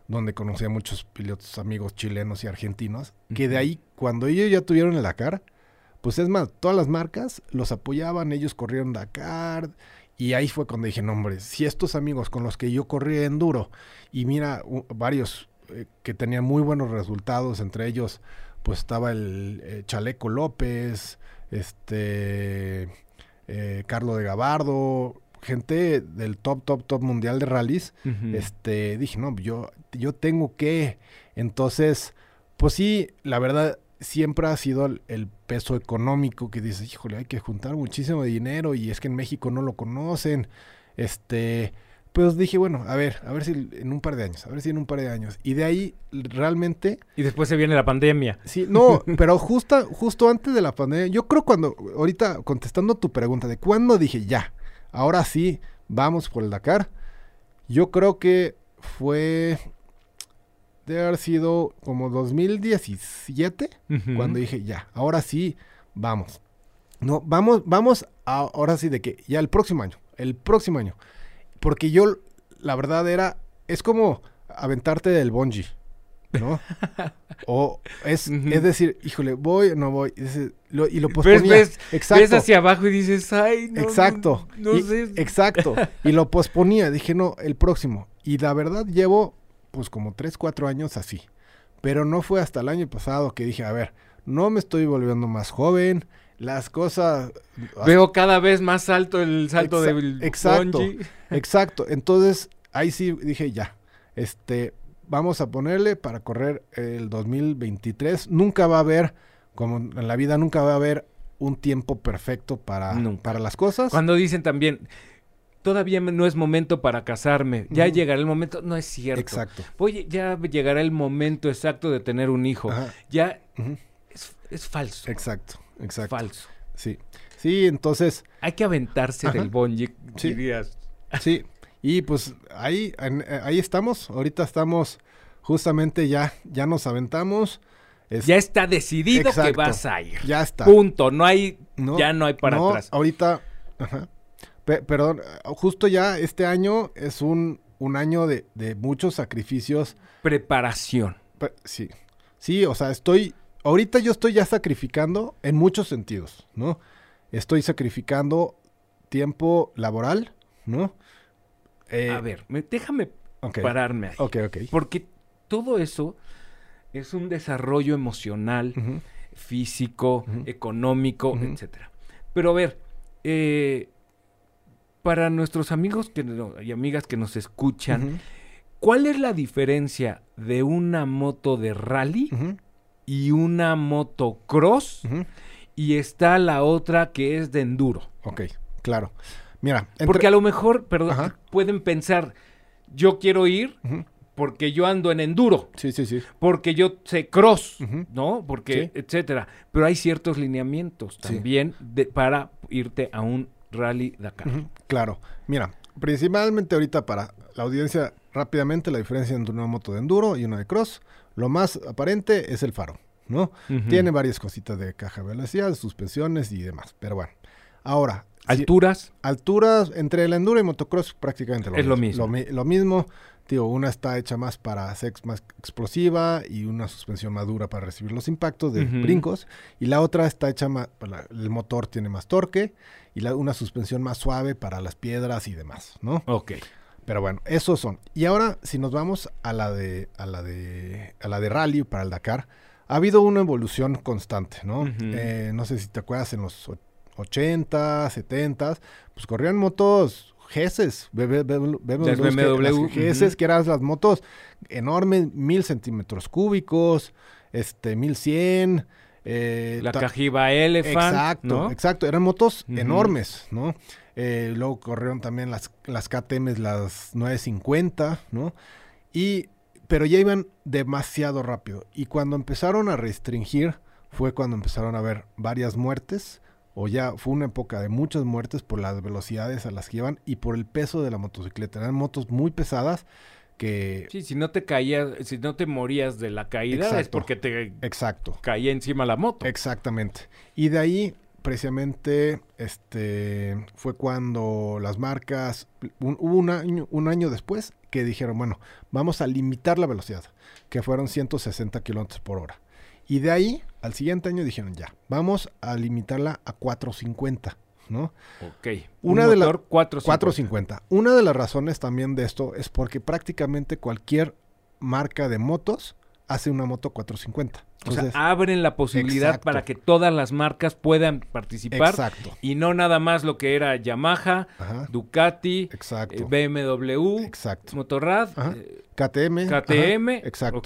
donde conocí a muchos pilotos amigos chilenos y argentinos, que de ahí, cuando ellos ya tuvieron el Dakar, pues es más, todas las marcas los apoyaban, ellos corrieron Dakar, y ahí fue cuando dije, no hombre, si estos amigos con los que yo corrí enduro, y mira, varios eh, que tenían muy buenos resultados, entre ellos, pues estaba el eh, Chaleco López, este, eh, Carlos de Gabardo, gente del top, top, top mundial de rallies, este, dije, no, yo, yo tengo que, entonces, pues sí, la verdad, siempre ha sido el, el peso económico que dices, híjole, hay que juntar muchísimo dinero y es que en México no lo conocen, este, Pues dije, bueno, a ver, a ver si en un par de años, a ver si en un par de años. Y de ahí realmente... Y después se viene la pandemia. Sí, no, pero justo, justo antes de la pandemia, yo creo cuando, ahorita contestando tu pregunta de cuándo dije, ya, ahora sí, vamos por el Dakar, yo creo que fue, debe haber sido como 2017, Ujú. cuando dije, ya, ahora sí, vamos. No, vamos, vamos, a- ahora sí de que ya el próximo año, el próximo año. Porque yo, la verdad era, es como aventarte del bungee, ¿no? o es, es decir, híjole, voy, no voy, y, dices, lo, y lo Ves, posponía. ves, exacto, ves hacia abajo y dices, ay, no. exacto, No, no y- sé. exacto. Y lo posponía, dije, no, el próximo. Y la verdad llevo, pues como 3, 4 años así. Pero no fue hasta el año pasado que dije, a ver, no me estoy volviendo más joven, las cosas... Veo cada vez más alto el salto Exa- del exacto. bungee. Exacto, entonces ahí sí dije ya, este, vamos a ponerle para correr el 2023. Nunca va a haber, como en la vida, nunca va a haber un tiempo perfecto para, Nunca. para las cosas. Cuando dicen también, todavía no es momento para casarme, ya llegará el momento, no es cierto. Exacto. Oye, ya llegará el momento exacto de tener un hijo. Ajá, Ya es, es falso. Exacto, exacto. Falso. Sí, sí, entonces, Hay que aventarse Ajá. del bungee, Sí. dirías. sí. Y pues ahí, en- eh, ahí estamos, ahorita estamos, justamente ya, ya nos aventamos. Es- Ya está decidido que vas a ir. ya está. Punto. No hay, No, ya no hay para no, atrás. Ahorita, ajá. Pe- perdón, justo ya este año es un, un año de, de muchos sacrificios. Preparación. Pe- sí, sí, o sea, estoy, ahorita yo estoy ya sacrificando en muchos sentidos, ¿no? Estoy sacrificando tiempo laboral, ¿no? Eh, a ver, me- déjame pararme ahí. ok, ok. Porque todo eso es un desarrollo emocional, físico, económico, Ujú. etcétera. Pero a ver, eh, para nuestros amigos que no- y amigas que nos escuchan, ¿cuál es la diferencia de una moto de rally y una motocross? Y está la otra que es de enduro. Ok, claro. Mira, entre- Porque a lo mejor, perdón, Ajá. pueden pensar, yo quiero ir porque yo ando en enduro. Sí, sí, sí. porque yo sé cross. ¿no? Porque, Sí. etcétera. Pero hay ciertos lineamientos Sí. también de- para irte a un rally Dakar. Ujú, Claro. Mira, principalmente ahorita para la audiencia, rápidamente la diferencia entre una moto de enduro y una de cross, lo más aparente es el faro, ¿no? Tiene varias cositas de caja de velocidad, suspensiones y demás, pero bueno. Ahora, alturas. alturas entre el enduro y motocross prácticamente Es lo mismo. Lo, mi- lo mismo, digo, una está hecha más para ser más explosiva y una suspensión más dura para recibir los impactos de brincos. Y la otra está hecha más, para- el motor tiene más torque y la- una suspensión más suave para las piedras y demás, ¿no? Ok. Pero bueno, esos son. Y ahora, si nos vamos a la de, a la de, a la de rally para el Dakar, ha habido una evolución constante, ¿no? Eh, no sé si te acuerdas en los 80, 70, pues corrían motos GS, BMW, BMW, Las BMW, las ujú. GS, que eran las motos enormes, mil centímetros cúbicos, este, 1100. Eh, La Cajiba Elephant. Exacto, ¿no? exacto. Eran motos enormes, ¿no? Eh, luego corrieron también las, las KTM, las 950, ¿no? Y, pero ya iban demasiado rápido. Y cuando empezaron a restringir, fue cuando empezaron a haber varias muertes, o ya fue una época de muchas muertes por las velocidades a las que iban y por el peso de la motocicleta. Eran motos muy pesadas que... Sí, si no te caías, si no te morías de la caída, es Exacto. porque te Exacto. caía encima la moto. Exactamente. Y de ahí, precisamente, este, fue cuando las marcas, un- hubo un año, un año después que dijeron, bueno, vamos a limitar la velocidad, que fueron 160 kilómetros por hora. Y de ahí, al siguiente año dijeron, ya, vamos a limitarla a 450, ¿no? ok. Una Un de la- motor 450. 450. Una de las razones también de esto es porque prácticamente cualquier marca de motos hace una moto 450. O sea, Entonces, abren la posibilidad Exacto. para que todas las marcas puedan participar exacto. y no nada más lo que era Yamaha, Ajá. Ducati, Exacto. eh, BMW, Exacto. Motorrad, eh, KTM. KTM. ajá, exacto.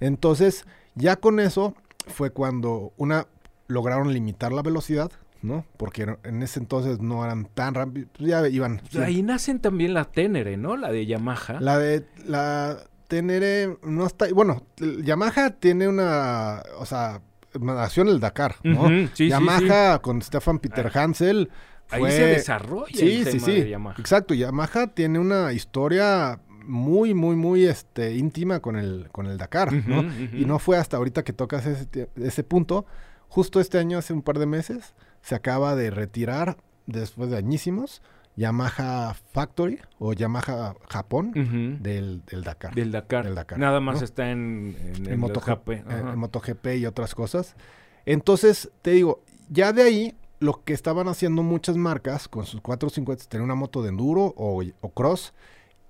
Entonces, ya con eso fue cuando una lograron limitar la velocidad, ¿no? Porque en- ese entonces no eran tan rápidos, pues ya iban. Pues Ahí nacen también la Ténere, ¿no? La de Yamaha. La de la Tenere no está, bueno, Yamaha tiene una, o sea, nació en el Dakar, ¿no? Ujú, sí, sí, Yamaha con Stefan Peter Hansel Ahí fue- se desarrolla Sí, el sí, tema sí. de Yamaha. Exacto, Yamaha tiene una historia muy, muy, muy este, íntima con el, con el Dakar, ¿no? ujú. Y no fue hasta ahorita que tocas ese, ese punto. Justo este año, hace un par de meses, se acaba de retirar, después de añísimos, Yamaha Factory o Yamaha Japón del, del Dakar. Del Dakar. Del Dakar, Nada más ¿no? está en, en, MotoGP, GP. eh, en MotoGP y otras cosas. Entonces, te digo, ya de ahí, lo que estaban haciendo muchas marcas con sus 450, tener una moto de enduro o, o cross,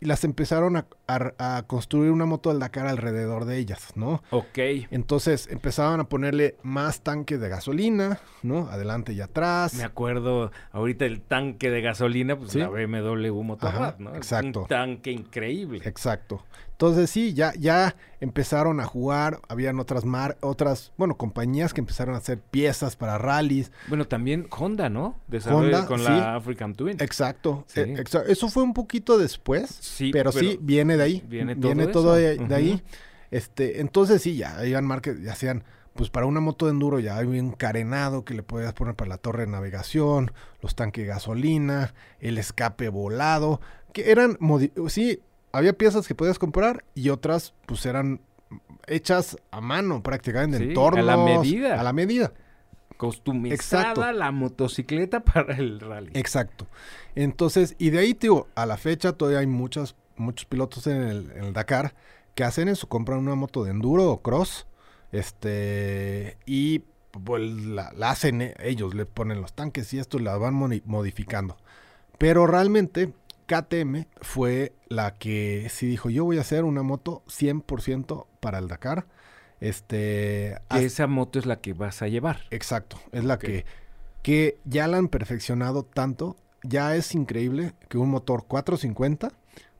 y las empezaron a, a- a construir una moto del Dakar alrededor de ellas, ¿no? Ok. Entonces empezaban a ponerle más tanques de gasolina, ¿no? Adelante y atrás. Me acuerdo ahorita el tanque de gasolina, pues Sí. la BMW Motorrad, ¿no? exacto. Un tanque increíble. Exacto. Entonces sí, ya, ya empezaron a jugar, habían otras mar, otras, bueno, compañías que empezaron a hacer piezas para rallies. Bueno, también Honda, ¿no? Desarrolló Honda, con sí. la African Twin. Exacto. Sí. eh, exa- Eso fue un poquito después, Sí, pero, sí, viene de ahí. viene todo Viene todo de, de ahí. Este, entonces sí, ya iban marcas, ya hacían, pues para una moto de enduro ya había un carenado que le podías poner para la torre de navegación, los tanques de gasolina, el escape volado, que eran, sí, había piezas que podías comprar y otras pues eran hechas a mano prácticamente, Sí, en a tornos. la medida. A la medida. Costumizada Exacto. la motocicleta para el rally. Exacto. Entonces, y de ahí, tío, a la fecha todavía hay muchos, muchos pilotos en el, en el Dakar que hacen eso, compran una moto de enduro o cross, este, y pues la, la hacen e- ellos, le ponen los tanques y esto la van modificando. Pero realmente KTM fue la que sí dijo, yo voy a hacer una moto 100% para el Dakar. Este, esa moto es la que vas a llevar. Exacto, es la que, que ya la han perfeccionado tanto. Ya es increíble que un motor 450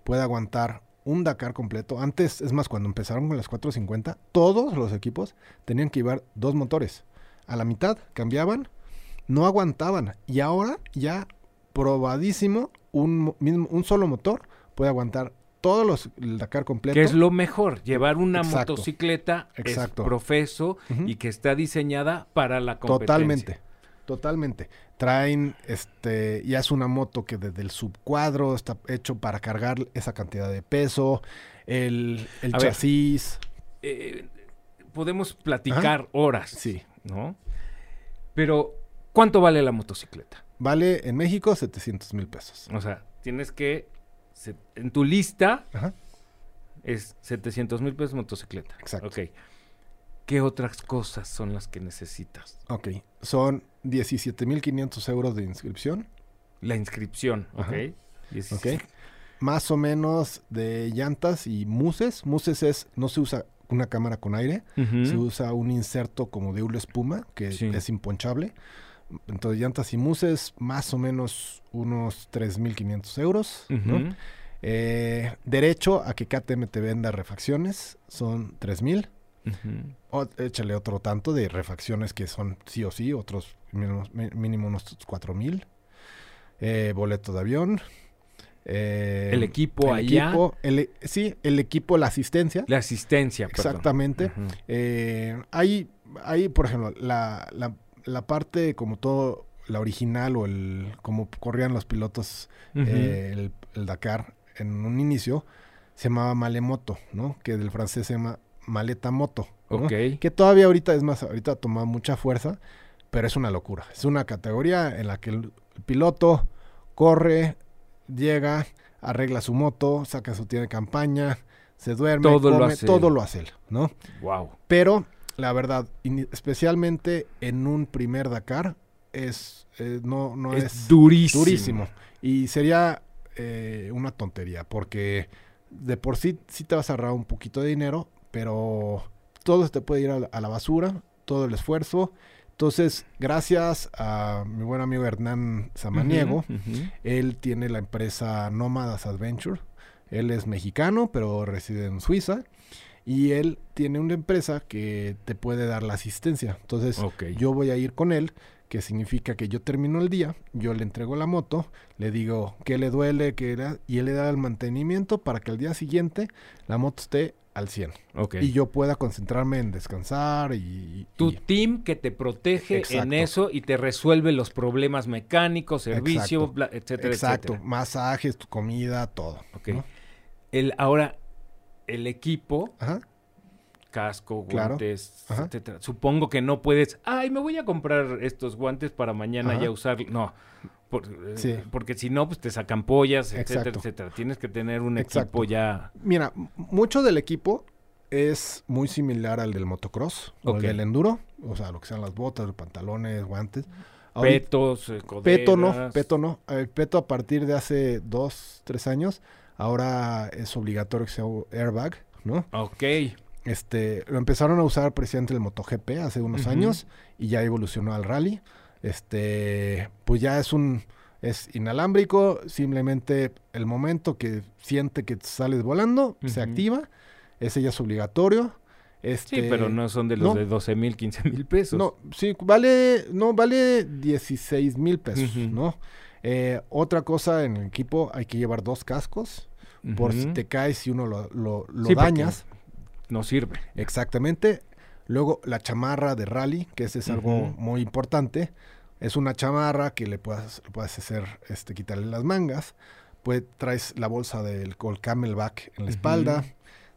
pueda aguantar un Dakar completo. Antes, es más, cuando empezaron con las 450, todos los equipos tenían que llevar dos motores. A la mitad cambiaban, no aguantaban. Y ahora ya probadísimo, un, mo- mismo, un solo motor puede aguantar todos los el Dakar completo. Que es lo mejor, llevar una Exacto. motocicleta Exacto. es profeso y que está diseñada para la competencia. Totalmente. Totalmente. Traen, este, ya es una moto que desde el subcuadro está hecho para cargar esa cantidad de peso, el, el ver. chasis. Eh, podemos platicar horas, Sí. ¿no? Pero, ¿cuánto vale la motocicleta? Vale en México 700 mil pesos. O sea, tienes que, se- en tu lista Ajá. es 700 mil pesos motocicleta. Exacto. Ok. ¿Qué otras cosas son las que necesitas? Ok. Son 17 mil 500 euros de inscripción. La inscripción, ¿ok? Ok. Más o menos de llantas y muses. Muses es, no se usa una cámara con aire. Se usa un inserto como de hule espuma que Sí. es imponchable. Entonces, llantas y muses, más o menos unos 3.500 euros. ¿no? Ujú. Eh, derecho a que KTM te venda refacciones son 3.000. Ujú. O, échale otro tanto de refacciones que son sí o sí, otros mínimo, unos 4.000. Eh, boleto de avión. eh, El equipo el allá. equipo, el e- sí, el equipo, la asistencia. La asistencia. Exactamente. Eh, hay, hay, por ejemplo, la, la, la parte como todo, la original o el como corrían los pilotos eh, el, el Dakar en un inicio, se llamaba Malemoto, ¿no? Que del francés se llama Maleta Moto. Que todavía ahorita, es más, ahorita toma mucha fuerza, pero es una locura. Es una categoría en la que el, el piloto corre, llega, arregla su moto, saca su tienda de campaña, se duerme, Todo lo come, hace todo él. lo hace él, ¿no? Wow. Pero la verdad, especialmente en un primer Dakar, es eh, no, no es, es, durísimo. durísimo. Y sería eh, una tontería, porque de por sí sí te vas a ahorrar un poquito de dinero, pero todo se te puede ir a la, a la basura, todo el esfuerzo. Entonces, gracias a mi buen amigo Hernán Samaniego, él tiene la empresa Nómadas Adventure. Él es mexicano, pero reside en Suiza. Y él tiene una empresa que te puede dar la asistencia. Entonces, yo voy a ir con él, que significa que yo termino el día, yo le entrego la moto, le digo qué le duele, qué era, y él le da el mantenimiento para que al día siguiente la moto esté al 100. Ok. Y yo pueda concentrarme en descansar y... tu y- team que te protege en eso y te resuelve los problemas mecánicos, servicio, Exacto. bla- etcétera, Exacto, etcétera. masajes, tu comida, todo. Ok. ¿no? El, ahora, el equipo, Ajá. casco, Claro. guantes, Ajá. etcétera. Supongo que no puedes, ay, me voy a comprar estos guantes para mañana Ajá. ya usar. No. por- eh, Sí. Porque si no, pues te sacan pollas, etcétera, Exacto. etcétera. Tienes que tener un Exacto. equipo ya. Mira, mucho del equipo es muy similar al del motocross o Ok. el del enduro, o sea, lo que sean las botas, los pantalones, guantes. Petos, eh, Peto no, coderas. Peto no. El Peto a partir de hace dos, tres años, ahora es obligatorio que sea airbag, ¿no? Ok. Este, lo empezaron a usar precisamente el MotoGP hace unos años y ya evolucionó al rally. Este, pues ya es un, es inalámbrico, simplemente el momento que siente que sales volando, se activa, ese ya es obligatorio. Este, Sí, pero no son de los no. de 12 mil, 15 mil pesos. no, sí, vale, no, vale 16 mil pesos. ¿no? Eh, otra cosa en el equipo, hay que llevar dos cascos, por si te caes y uno lo, lo- lo Sí, porque- dañas. No sirve. Exactamente. Luego la chamarra de rally, que ese es algo muy importante. Es una chamarra que le puedes, le puedes hacer, este, quitarle las mangas. Pues traes la bolsa del col camelback en la espalda.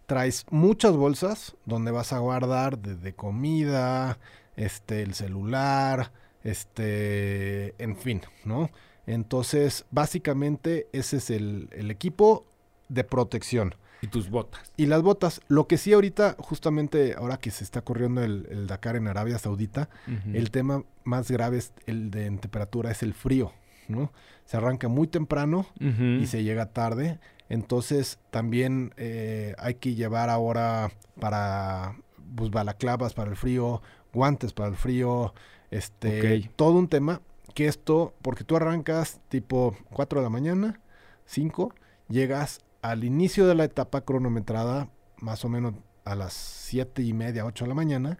Traes muchas bolsas donde vas a guardar desde comida, este, el celular, este, en fin, ¿no? Entonces, básicamente ese es el, el equipo de protección. Y tus botas. Y las botas, lo que sí ahorita, justamente ahora que se está corriendo el, el Dakar en Arabia Saudita, el tema más grave es el de en temperatura es el frío, ¿no? Se arranca muy temprano y se llega tarde, entonces también eh, hay que llevar ahora para pues, balaclavas para el frío, guantes para el frío, este, todo un tema que esto, porque tú arrancas tipo 4 de la mañana, 5, llegas al inicio de la etapa cronometrada, más o menos a las 7 y media, 8 de la mañana,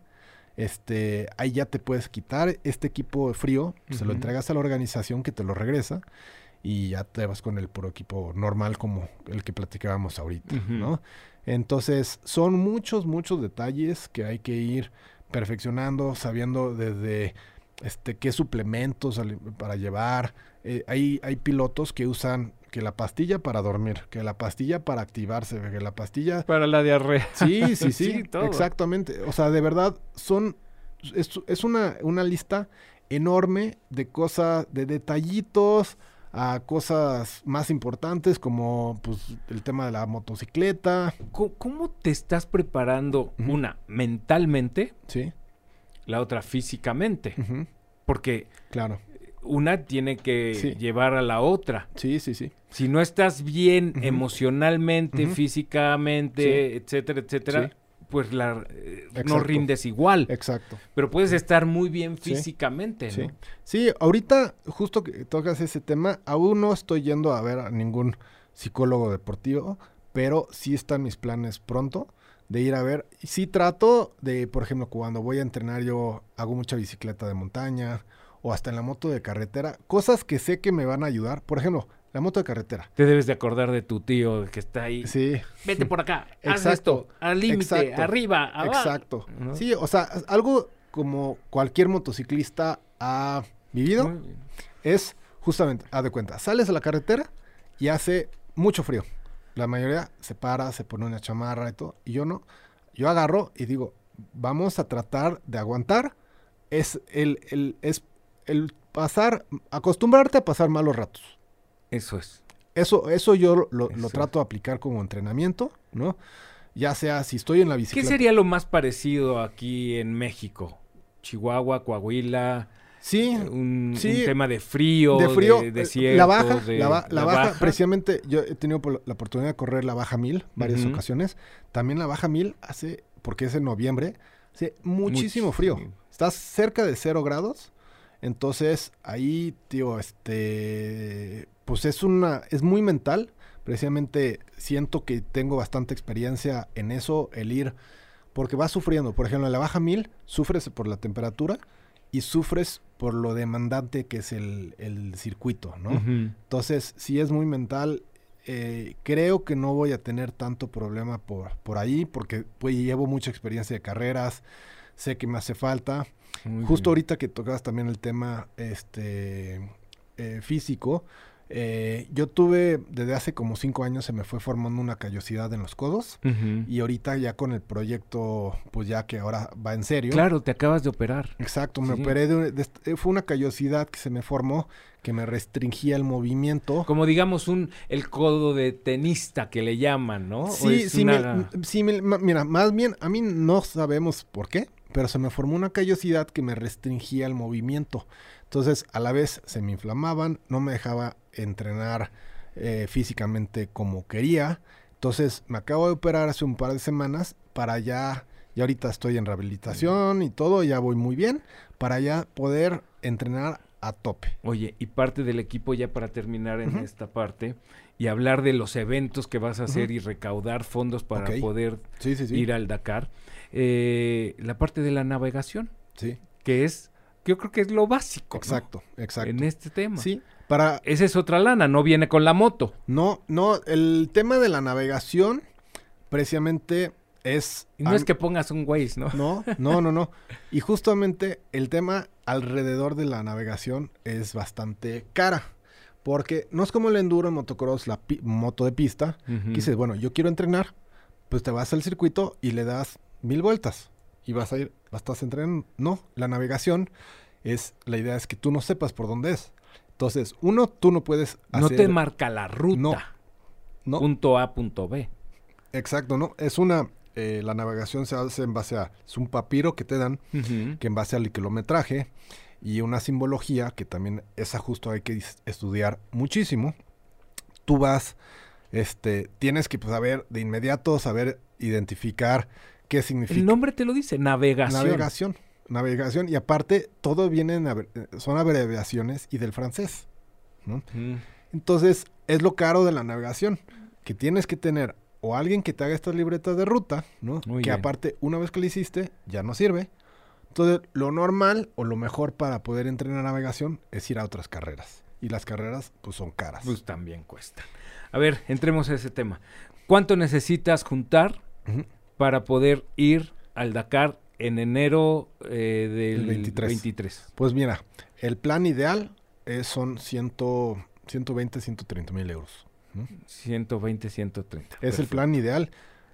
este, ahí ya te puedes quitar este equipo frío, se lo entregas a la organización que te lo regresa y ya te vas con el puro equipo normal como el que platicábamos ahorita. ¿no? Entonces, son muchos, muchos detalles que hay que ir perfeccionando, sabiendo desde este qué suplementos para llevar. Eh, hay, hay pilotos que usan que la pastilla para dormir, que la pastilla para activarse, que la pastilla Para la diarrea. Sí, sí, sí, Sí, todo. exactamente. O sea, de verdad, son, es, es una, una lista enorme de cosas, de detallitos a cosas más importantes como pues el tema de la motocicleta, ¿Cómo, te estás preparando, una, mentalmente, sí, la otra físicamente? Porque claro, una tiene que Sí. llevar a la otra. sí, sí, sí, Si no estás bien emocionalmente, físicamente, etcétera, etcétera, Sí. pues la, eh, no rindes igual. exacto. Pero puedes estar muy bien Sí. físicamente, Sí. ¿no? Sí, ahorita, justo que tocas ese tema, aún no estoy yendo a ver a ningún psicólogo deportivo, pero sí están mis planes pronto de ir a ver. Sí trato de, por ejemplo, cuando voy a entrenar yo hago mucha bicicleta de montaña o hasta en la moto de carretera, cosas que sé que me van a ayudar. Por ejemplo, la moto de carretera. Te debes de acordar de tu tío que está ahí. Sí, Vete por acá, haz Exacto. esto, al límite, arriba, abajo. exacto. ¿no? Sí, o sea, algo como cualquier motociclista ha vivido. Es justamente, haz de cuenta, sales a la carretera y hace mucho frío. La mayoría se para, se pone una chamarra y todo, y yo no. Yo agarro y digo, vamos a tratar de aguantar. Es el, el, es el pasar, acostumbrarte a pasar malos ratos. Eso es. Eso, eso yo lo, lo trato de aplicar como entrenamiento, ¿no? Ya sea si estoy en la ¿Qué bicicleta. sería lo más parecido aquí en México? Chihuahua, Coahuila, Sí, un, sí, un tema de frío, de frío, de, eh, desiertos, la baja, de- la, ba- la la baja, baja. precisamente yo he tenido la oportunidad de correr la baja mil varias ocasiones. También la baja mil hace, porque es en noviembre, hace muchísimo frío. Estás cerca de cero grados. Entonces ahí, tío, este, pues es una, es muy mental. Precisamente siento que tengo bastante experiencia en eso, el ir, porque vas sufriendo. Por ejemplo, en la baja mil sufres por la temperatura y sufres por lo demandante que es el, el circuito, ¿no? Entonces, si es muy mental, eh, creo que no voy a tener tanto problema por, por ahí, porque pues, llevo mucha experiencia de carreras, sé que me hace falta. Muy Justo bien. ahorita que tocabas también el tema este, eh, físico, eh, yo tuve, desde hace como cinco años se me fue formando una callosidad en los codos. Y ahorita ya con el proyecto, pues ya que ahora va en serio. Claro, te acabas de operar. Exacto, me Sí. operé de, eh, fue una callosidad que se me formó que me restringía el movimiento. Como digamos un el codo de tenista que le llaman, ¿no? ¿O Sí, sí, una- sí, mira, más bien a mí no sabemos por qué, pero se me formó una callosidad que me restringía el movimiento. Entonces, a la vez se me inflamaban, no me dejaba entrenar eh, físicamente como quería. Entonces, me acabo de operar hace un par de semanas para ya, ya ahorita estoy en rehabilitación y todo, ya voy muy bien, para ya poder entrenar a tope. Oye, y parte del equipo ya para terminar en esta parte y hablar de los eventos que vas a hacer y recaudar fondos para poder Sí, sí, sí. ir al Dakar. eh, la parte de la navegación, Sí, que es, yo creo que es lo básico. ¿no? exacto, exacto. En este tema. Sí, para Esa es otra lana, no viene con la moto. No, no, el tema de la navegación precisamente es... Y no es que pongas un Waze, ¿no? No, no, no, no. Y justamente el tema alrededor de la navegación es bastante cara. Porque no es como el enduro en motocross, la pi- moto de pista, que dices, bueno, yo quiero entrenar, pues te vas al circuito y le das mil vueltas. Y vas a ir, vas estás entrenando. No, la navegación es, la idea es que tú no sepas por dónde es. Entonces, uno, tú no puedes No hacer... te marca la ruta. No. No, Punto A, punto B. Exacto, ¿no? Es una, eh, la navegación se hace en base a, es un papiro que te dan, que en base al kilometraje y una simbología que también esa justo hay que estudiar muchísimo. Tú vas, este, tienes que pues, saber de inmediato, saber identificar qué significa El nombre te lo dice, navegación. navegación. Navegación, y aparte todo viene en, son abreviaciones y del francés, ¿no? Entonces, es lo caro de la navegación, que tienes que tener o alguien que te haga estas libretas de ruta, ¿no? Muy que bien. aparte, una vez que lo hiciste, ya no sirve. Entonces, lo normal o lo mejor para poder entrenar navegación es ir a otras carreras. Y las carreras, pues, son caras. Pues también cuesta. A ver, entremos a ese tema. ¿Cuánto necesitas juntar Ujú. Para poder ir al Dakar en enero eh, del El 23. 23? Pues mira, el plan ideal es, son 100, 120, 130 mil euros. ¿no? 120, 130. Es el Perfecto. plan ideal.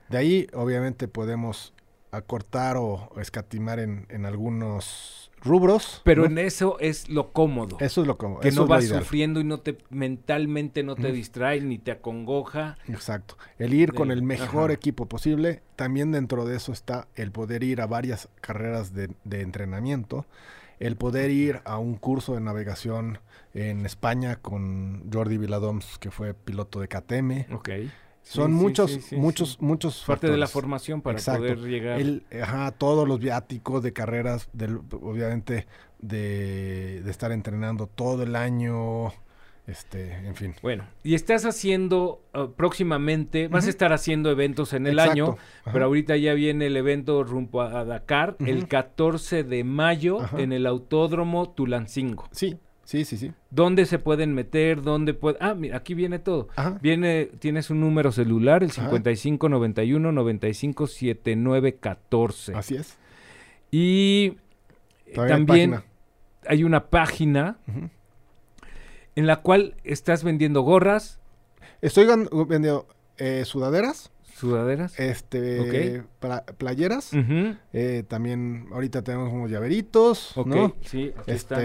De ahí, obviamente, podemos acortar o, o escatimar en, en algunos rubros. Pero ¿no? en eso es lo cómodo. Eso es lo como. que eso no vas sufriendo y no te mentalmente no te Ujú. distrae ni te acongoja. Exacto. El ir con el mejor ajá. equipo posible. También dentro de eso está el poder ir a varias carreras de, de entrenamiento. El poder ir a un curso de navegación en España con Jordi Viladoms, que fue piloto de KTM. Ok. Son Sí, muchos, sí, sí, muchos, muchos Parte de la formación para Exacto. poder llegar. El, ajá, todos los viáticos de carreras, del, obviamente, de, de estar entrenando todo el año, este, en fin. Bueno, y estás haciendo uh, próximamente, vas a estar haciendo eventos en el Exacto. año, Ajá. pero ahorita ya viene el evento rumbo a, Dakar, el Ujú. 14 de mayo Ajá. en el Autódromo Tulancingo. Sí, sí, sí, sí. ¿Dónde se pueden meter? ¿Dónde puede? Ah, mira, aquí viene todo. Ajá. Viene, tienes un número celular, el Ajá. 55 91 95 79 14. Así es. Y eh, Todavía también hay una página en la cual estás vendiendo gorras, Estoy vendiendo eh, sudaderas, sudaderas. este, para playeras. Eh, también ahorita tenemos unos llaveritos, Ok, ¿no? sí, aquí están.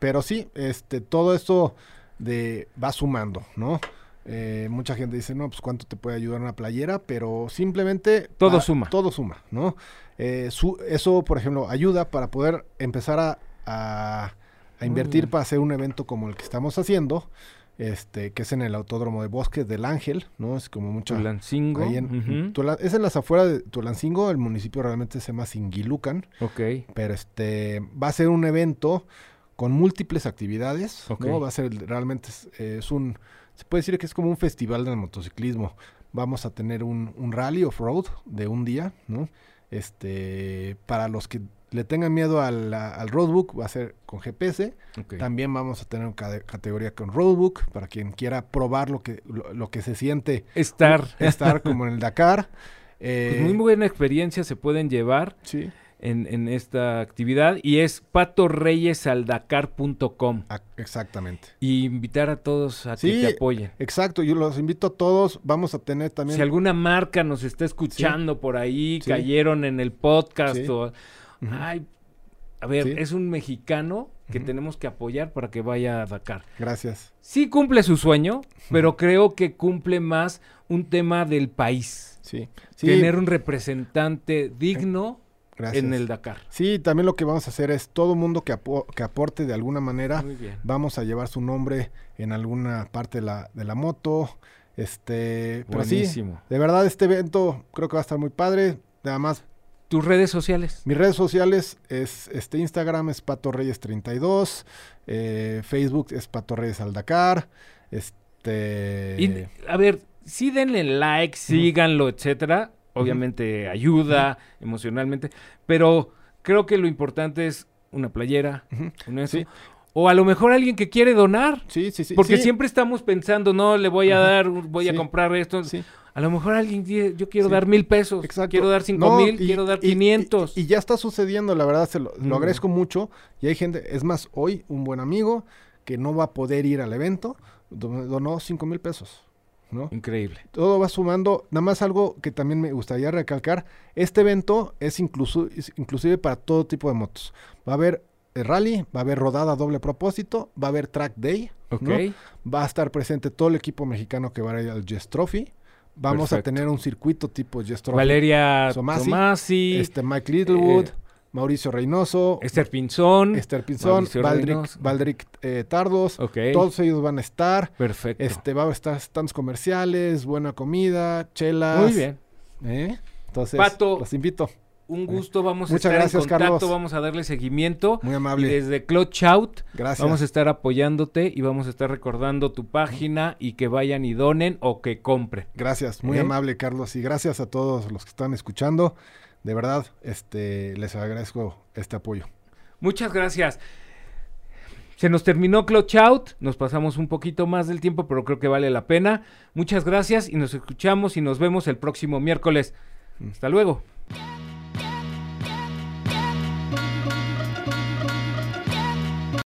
Pero sí, este, todo esto de va sumando, ¿no? Eh, mucha gente dice, no, pues cuánto te puede ayudar una playera, pero simplemente Todo suma. Todo suma, ¿no? Eh, su- eso, por ejemplo, ayuda para poder empezar a, a- invertir bien. para hacer un evento como el que estamos haciendo, este, que es en el Autódromo de Bosques del Ángel, ¿no? Es como mucho Tulancingo. Ahí en. Tula- es en las afueras de Tulancingo, el municipio realmente se llama Singilucan, Ok. pero este va a ser un evento con múltiples actividades, Ok. ¿no? Va a ser realmente es, es un se puede decir que es como un festival del motociclismo. Vamos a tener un, un rally off-road de un día, ¿no? Este, para los que le tengan miedo al, al roadbook, va a ser con GPS. También vamos a tener categoría con roadbook para quien quiera probar lo que, lo, lo que se siente Estar. estar como en el Dakar. Eh, Pues muy buena experiencia se pueden llevar sí, en, en esta actividad y es patorreyesaldakar.com ah, exactamente. y invitar a todos a Sí, que te apoyen. Exacto, yo los invito a todos. Vamos a tener también. Si alguna marca nos está escuchando por ahí, Sí. cayeron en el podcast. Ay, a ver, es un mexicano que tenemos que apoyar para que vaya a Dakar. Gracias. Sí cumple su sueño, pero creo que cumple más un tema del país. Sí, sí, Tener un representante digno gracias. en el Dakar. Sí, también lo que vamos a hacer es todo mundo que, apo- que aporte de alguna manera, vamos a llevar su nombre en alguna parte de la, de la moto. Este, pero sí, Buenísimo. de verdad este evento creo que va a estar muy padre. Nada más, Tus redes sociales. mis redes sociales es este Instagram es Pato Reyes 32, eh, Facebook es Pato Reyes al Dakar, este Y, a ver, sí denle like, síganlo, etcétera. Obviamente ayuda emocionalmente, pero creo que lo importante es una playera, un eso. Sí. O a lo mejor alguien que quiere donar. sí, sí, sí, Porque sí, siempre estamos pensando, no, le voy a Ajá. dar, voy a comprar esto. sí. A lo mejor alguien dice, yo quiero Sí. dar mil pesos, Exacto. quiero dar cinco No, mil, y- quiero dar y- y- quinientos. Y, ya está sucediendo, la verdad, se lo, lo agradezco mucho. Y hay gente, es más, hoy un buen amigo que no va a poder ir al evento, don- donó cinco mil pesos. ¿No? Increíble. Todo va sumando. Nada más algo que también me gustaría recalcar. Este evento es, incluso, es inclusive para todo tipo de motos. Va a haber eh, rally, va a haber rodada a doble propósito, va a haber track day. Ok. ¿no? Va a estar presente todo el equipo mexicano que va a ir al Jess Trophy. Vamos a tener un circuito tipo Jess Trophy. Valeria Somasi, Tomasi, Este Mike Littlewood, eh, Mauricio Reynoso, Esther Pinzón. Esther Pinzón, Valdric, eh, Tardos. Ok. Todos ellos van a estar. Perfecto. Este va a estar stands comerciales, buena comida, chelas. Muy bien. ¿eh? Entonces, Pato. los invito. Un gusto, vamos a Muchas estar gracias, en contacto, Carlos. vamos a darle seguimiento. Muy Y amable. desde Clutch Out Gracias. vamos a estar apoyándote y vamos a estar recordando tu página y que vayan y donen o que compren. Gracias, muy ¿Eh? amable, Carlos. Y gracias a todos los que están escuchando. De verdad, este, les agradezco este apoyo. Muchas gracias. Se nos terminó Clutch Out, nos pasamos un poquito más del tiempo, pero creo que vale la pena. Muchas gracias y nos escuchamos y nos vemos el próximo miércoles. Hasta luego.